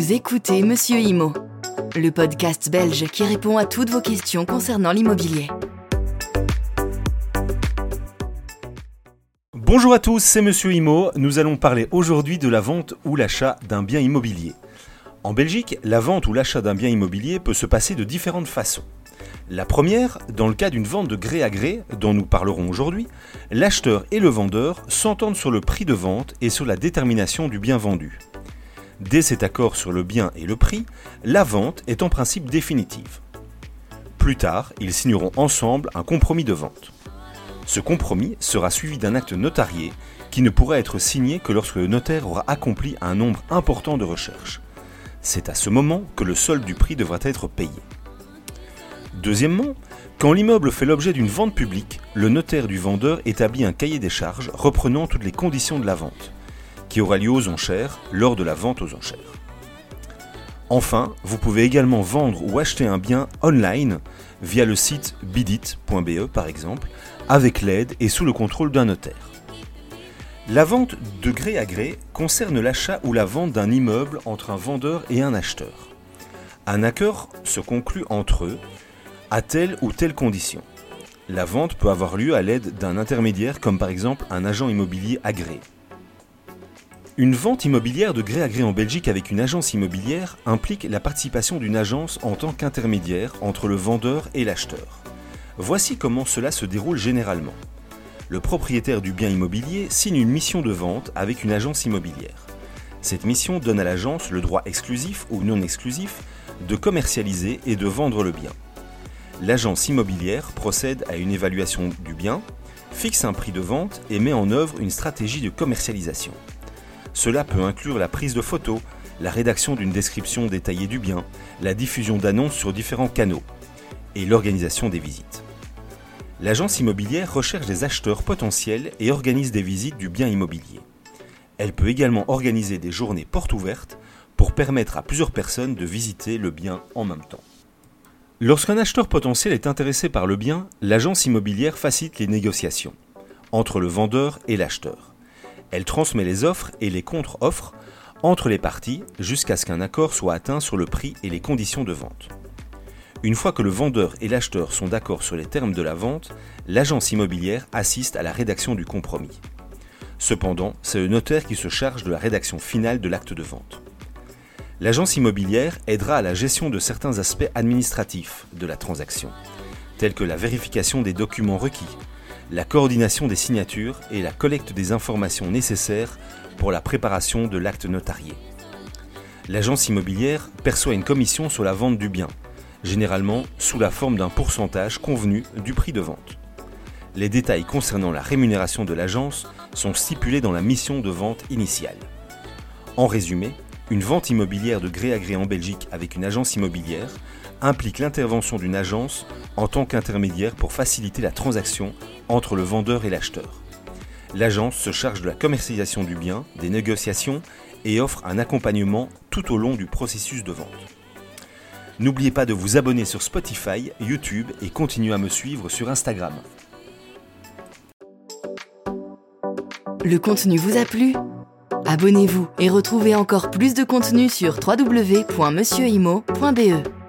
Vous écoutez Monsieur Imo, le podcast belge qui répond à toutes vos questions concernant l'immobilier. Bonjour à tous, c'est Monsieur Imo. Nous allons parler aujourd'hui de la vente ou l'achat d'un bien immobilier. En Belgique, la vente ou l'achat d'un bien immobilier peut se passer de différentes façons. La première, dans le cas d'une vente de gré à gré, dont nous parlerons aujourd'hui, l'acheteur et le vendeur s'entendent sur le prix de vente et sur la détermination du bien vendu. Dès cet accord sur le bien et le prix, la vente est en principe définitive. Plus tard, ils signeront ensemble un compromis de vente. Ce compromis sera suivi d'un acte notarié qui ne pourra être signé que lorsque le notaire aura accompli un nombre important de recherches. C'est à ce moment que le solde du prix devra être payé. Deuxièmement, quand l'immeuble fait l'objet d'une vente publique, le notaire du vendeur établit un cahier des charges reprenant toutes les conditions de la vente, qui aura lieu aux enchères lors de la vente aux enchères. Enfin, vous pouvez également vendre ou acheter un bien online via le site bidit.be par exemple, avec l'aide et sous le contrôle d'un notaire. La vente de gré à gré concerne l'achat ou la vente d'un immeuble entre un vendeur et un acheteur. Un accord se conclut entre eux à telle ou telle condition. La vente peut avoir lieu à l'aide d'un intermédiaire comme par exemple un agent immobilier agréé. Une vente immobilière de gré à gré en Belgique avec une agence immobilière implique la participation d'une agence en tant qu'intermédiaire entre le vendeur et l'acheteur. Voici comment cela se déroule généralement. Le propriétaire du bien immobilier signe une mission de vente avec une agence immobilière. Cette mission donne à l'agence le droit exclusif ou non exclusif de commercialiser et de vendre le bien l'agence immobilière procède à une évaluation du bien, fixe un prix de vente et met en œuvre une stratégie de commercialisation. Cela peut inclure la prise de photos, la rédaction d'une description détaillée du bien, la diffusion d'annonces sur différents canaux et l'organisation des visites. L'agence immobilière recherche des acheteurs potentiels et organise des visites du bien immobilier. Elle peut également organiser des journées portes ouvertes pour permettre à plusieurs personnes de visiter le bien en même temps. Lorsqu'un acheteur potentiel est intéressé par le bien, l'agence immobilière facilite les négociations entre le vendeur et l'acheteur. Elle transmet les offres et les contre-offres entre les parties jusqu'à ce qu'un accord soit atteint sur le prix et les conditions de vente. Une fois que le vendeur et l'acheteur sont d'accord sur les termes de la vente, l'agence immobilière assiste à la rédaction du compromis. Cependant, c'est le notaire qui se charge de la rédaction finale de l'acte de vente. L'agence immobilière aidera à la gestion de certains aspects administratifs de la transaction, tels que la vérification des documents requis, la coordination des signatures et la collecte des informations nécessaires pour la préparation de l'acte notarié. L'agence immobilière perçoit une commission sur la vente du bien, généralement sous la forme d'un pourcentage convenu du prix de vente. Les détails concernant la rémunération de l'agence sont stipulés dans la mission de vente initiale. En résumé, une vente immobilière de gré à gré en Belgique avec une agence immobilière implique l'intervention d'une agence en tant qu'intermédiaire pour faciliter la transaction entre le vendeur et l'acheteur. L'agence se charge de la commercialisation du bien, des négociations et offre un accompagnement tout au long du processus de vente. N'oubliez pas de vous abonner sur Spotify, YouTube et continuez à me suivre sur Instagram. Le contenu vous a plu? Abonnez-vous et retrouvez encore plus de contenu sur www.monsieurimo.be.